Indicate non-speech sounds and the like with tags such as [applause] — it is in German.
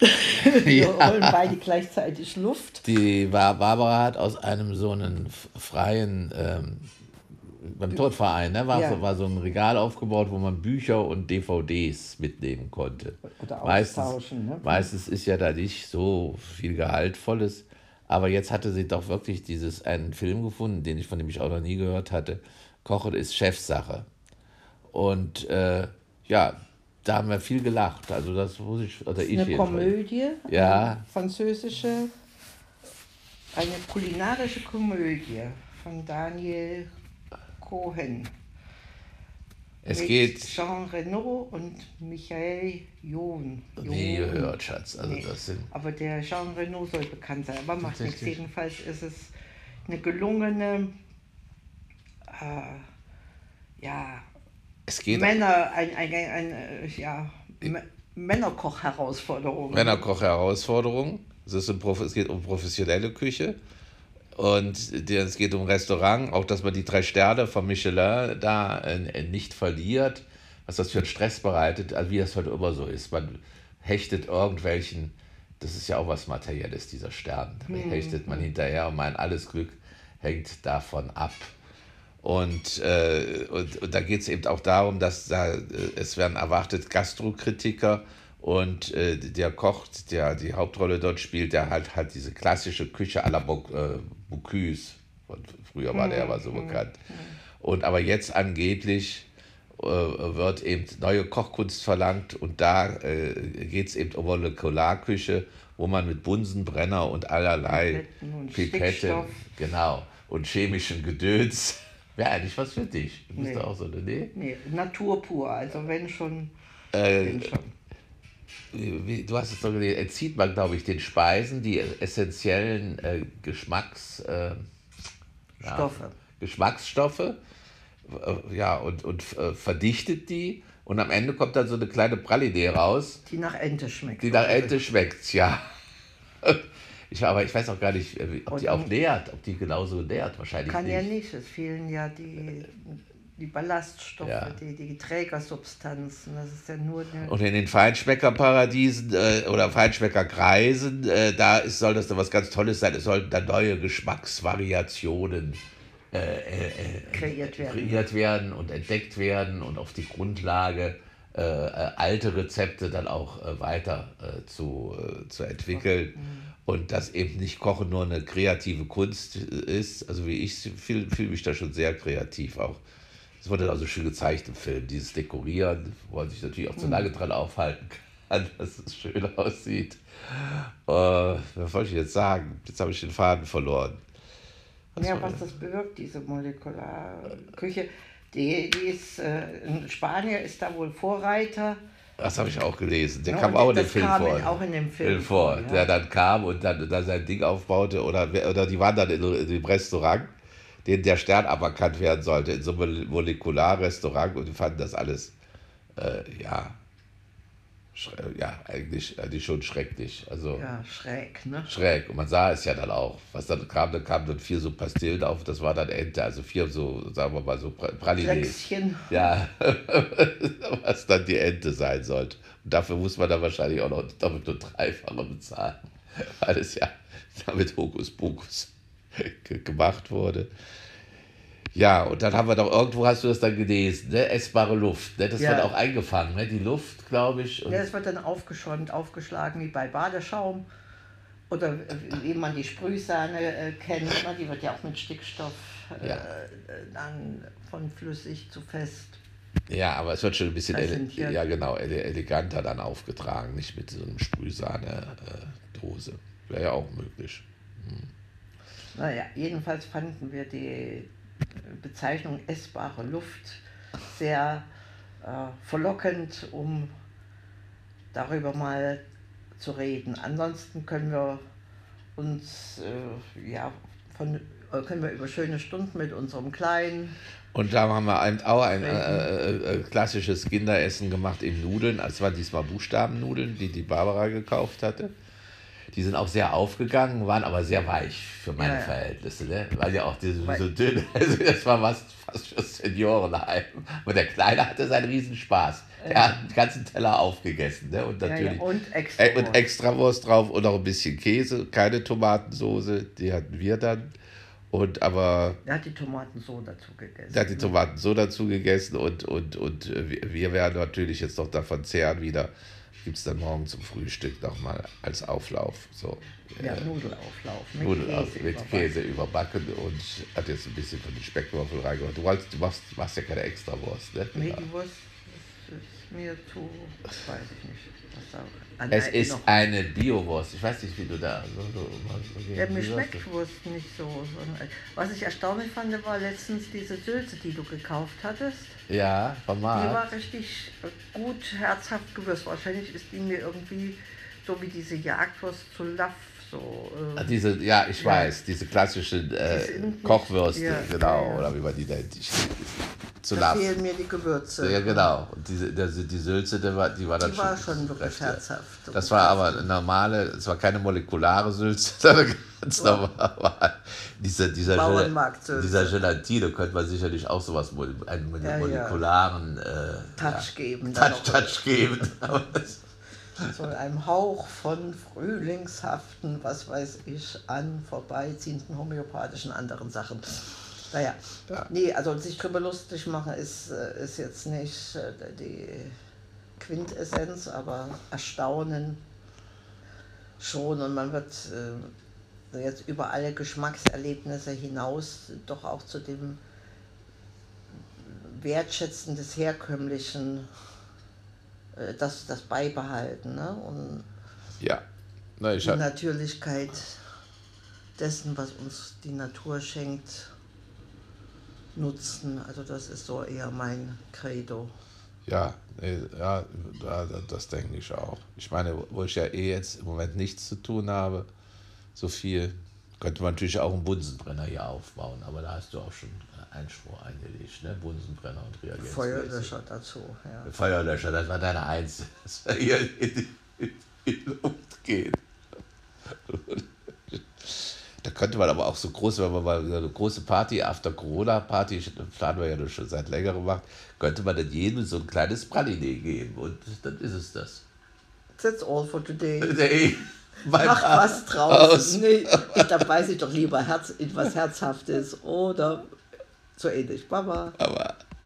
[laughs] Wir holen [laughs] beide gleichzeitig Luft. Die Barbara hat aus einem so einen freien, ähm, beim Todverein, ne, war, Ja. so, war so ein Regal aufgebaut, wo man Bücher und DVDs mitnehmen konnte. Oder Meistens, austauschen, ne? meistens ist ja da nicht so viel Gehaltvolles. Aber jetzt hatte sie doch wirklich dieses einen Film gefunden, den ich von dem ich auch noch nie gehört hatte. Kochen ist Chefsache. Und äh, ja, da haben wir viel gelacht. Also das muss ich, oder ich Eine. Komödie, Ja. eine französische, eine kulinarische Komödie von Daniel Cohen. Es mit geht, Jean Reno und Michael John. nie gehört, Schatz. Also Nee. das sind, Aber der Jean Reno soll bekannt sein, aber macht nichts. Jedenfalls ist es eine gelungene, äh, ja, es geht Männer, ein, ein, ein, ein, äh, ja, Männerkoch-Herausforderung. Männerkoch-Herausforderung. Es, ist es geht um professionelle Küche. Und es geht um Restaurant, auch dass man die drei Sterne von Michelin da äh, nicht verliert, was das für einen Stress bereitet, also wie das heute immer so ist. Man hechtet irgendwelchen, das ist ja auch was Materielles, dieser Stern. Da hechtet man hinterher und mein alles Glück hängt davon ab. Und, äh, und, und da geht es eben auch darum, dass da, äh, es werden erwartet Gastrokritiker und äh, der Koch, der die Hauptrolle dort spielt, der halt halt diese klassische Küche à la Boc- äh, Bocuse. Früher war der aber so bekannt. Und aber jetzt angeblich äh, wird eben neue Kochkunst verlangt und da äh, geht es eben um Molekularküche, wo man mit Bunsenbrenner und allerlei Pipetten Pipetten, genau, und chemischen Gedöns. Wäre eigentlich was für dich. Du bist Nee. auch so eine, nee? Nee, Natur pur, also wenn schon, Äh, wenn schon. wie, du hast es doch gelesen, entzieht man, glaube ich, den Speisen die essentiellen äh, Geschmacks, äh, ja, Stoffe. Geschmacksstoffe ja, und, und äh, verdichtet die. Und am Ende kommt dann so eine kleine Praline raus, Die nach Ente schmeckt. die nach Ente schmeckt, ja. Ich, aber ich weiß auch gar nicht, äh, ob die Und- auch nährt, ob die genauso nährt. Wahrscheinlich Kann nicht. ja nicht, es fehlen ja die, die Ballaststoffe, Ja. die, die Trägersubstanzen. Das ist ja nur Und in den Feinschmeckerparadiesen äh, oder Feinschmeckerkreisen, äh, da ist, soll das dann was ganz Tolles sein. Es sollten dann neue Geschmacksvariationen äh, äh, äh, kreiert werden. kreiert werden und entdeckt werden und auf die Grundlage äh, alte Rezepte dann auch äh, weiter äh, zu, äh, zu entwickeln. Und dass eben nicht Kochen nur eine kreative Kunst äh, ist, also wie ich fühle fühl mich da schon sehr kreativ auch. Es wurde auch so schön gezeigt im Film, dieses Dekorieren, wo man sich natürlich auch zu lange dran aufhalten kann, [laughs] dass es schön aussieht. Äh, was wollte ich jetzt sagen? Jetzt habe ich den Faden verloren. Ja, was das bewirkt, diese Molekularküche. Die, die ist, äh, in Spanien ist da wohl Vorreiter. Das habe ich auch gelesen. Der Ja, kam und auch in dem Film kam vor. in- auch in dem Film vor. vor, ja. Der dann kam und dann, dann sein Ding aufbaute. Oder, oder die waren dann in, in dem Restaurant, den der Stern aberkannt werden sollte, in so einem Molekularrestaurant und die fanden das alles, äh, ja, ja eigentlich, eigentlich schon schrecklich. Also Ja, schräg, ne? schräg. Und man sah es ja dann auch. Was dann kam, dann kamen dann vier so Pastillen auf, das war dann Ente. Also vier so, sagen wir mal so Pra- Pralines. Ja, [laughs] was dann die Ente sein sollte. Und dafür muss man dann wahrscheinlich auch noch doppelt und dreifache bezahlen, weil es ja damit Hokuspokus [laughs] ge- gemacht wurde. Ja, und dann haben wir doch, irgendwo hast du das dann gelesen, ne? essbare Luft. Ne? Das Ja. wird auch eingefangen, ne? die Luft, glaube ich. Und Ja, es wird dann aufgeschäumt, aufgeschlagen wie bei Badeschaum. Oder äh, wie man die Sprühsahne äh, kennt, ne? die wird ja auch mit Stickstoff äh, Ja. äh, dann von flüssig zu fest. Ja, aber es wird schon ein bisschen ele ja, genau, ele eleganter dann aufgetragen, nicht mit so einem Sprühsahne-Dose. Wäre ja auch möglich. Naja, jedenfalls fanden wir die äh, Bezeichnung essbare Luft sehr äh, verlockend, um darüber mal zu reden. Ansonsten können wir uns äh, ja von äh, können wir über schöne Stunden mit unserem Kleinen Und da haben wir eben auch ein äh, äh, äh, klassisches Kinderessen gemacht in Nudeln. Es waren diesmal Buchstabennudeln, die die Barbara gekauft hatte. Die sind auch sehr aufgegangen, waren aber sehr weich für meine Ja, ja. Verhältnisse. Ne? Weil ja auch die so, dünn. [laughs] Also das war fast, fast für Seniorenheim. Und der Kleine hatte seinen Riesenspaß. Der hat den ganzen Teller aufgegessen. Ne? Und natürlich und extra. Äh, und Extrawurst drauf und noch ein bisschen Käse, keine Tomatensoße, die hatten wir dann. Und aber Er hat die Tomaten so dazu gegessen. der hat die Tomaten so dazu gegessen und, und, und äh, wir- wir werden natürlich jetzt noch davon zehren wieder. Gibt es dann morgen zum Frühstück nochmal als Auflauf. So. ja, äh, Nudelauflauf mit Nudeln aus- Käse. mit überbacken. Käse überbacken und hat jetzt ein bisschen von den Speckwürfeln reingemacht. Du, wolltest, du machst, machst ja keine Extrawurst, ne? Nee, Ja. die Wurst mir zu, weiß ich nicht. Was da an Es ist noch- eine Biowurst. Ich weiß nicht, wie du da. So, so, so, Ja, mir schmeckt Wurst nicht so. Was ich erstaunlich fand, war letztens diese Sülze, die du gekauft hattest. Ja, Die formal. war richtig gut, herzhaft gewürzt. Wahrscheinlich ist die mir irgendwie so wie diese Jagdwurst zu laff. So, äh, Ah, Diese, ja, ich Ja. weiß, diese klassischen äh, Die Kochwürste, ja, genau, ja. oder wie man die nennt. Zu da laff. fehlen mir die Gewürze. Ja, genau. Und diese, die, die Sülze, die war, die war dann Die war schon wirklich ja. herzhaft. Das war aber eine normale, es war keine molekulare Sülze, [laughs] sondern ganz normal. Dieser, dieser, Gel Bauernmarktsülze. dieser Gelatine könnte man sicherlich auch sowas, einen Ja, ja. molekularen äh, Touch geben. ja, Touch. Touch geben. [laughs] So einem Hauch von frühlingshaften, was weiß ich, an vorbeiziehenden homöopathischen anderen Sachen. Naja, Ja. nee, also sich drüber lustig machen ist, äh, ist jetzt nicht äh, die Quintessenz, aber Erstaunen schon und man wird äh, jetzt über alle Geschmackserlebnisse hinaus doch auch zu dem Wertschätzen des Herkömmlichen äh, das, das beibehalten ne? und ja. Na, ich die Natürlichkeit dessen, was uns die Natur schenkt, nutzen. Also das ist so eher mein Credo. ja, ja, da- da- das denke ich auch. Ich meine, wo ich ja eh jetzt im Moment nichts zu tun habe, so viel, könnte man natürlich auch einen Bunsenbrenner hier aufbauen, aber da hast du auch schon Einspruch eingelegt, ne? Bunsenbrenner und Reagenzgläser. Feuerlöscher dazu. Ja. Feuerlöscher, das war deine Eins, [laughs] dass wir hier in die, in die Luft gehen. Könnte man aber auch so groß, wenn man mal eine große Party, After Corona Party, planen wir ja schon seit längerem macht, könnte man dann jedem so ein kleines Praline geben und dann ist es das. That's all for today. [laughs] Nee, beim Mach was Aus. draußen. Nee, da beiß ich doch lieber Herz, etwas Herzhaftes oder so ähnlich. Baba. Aber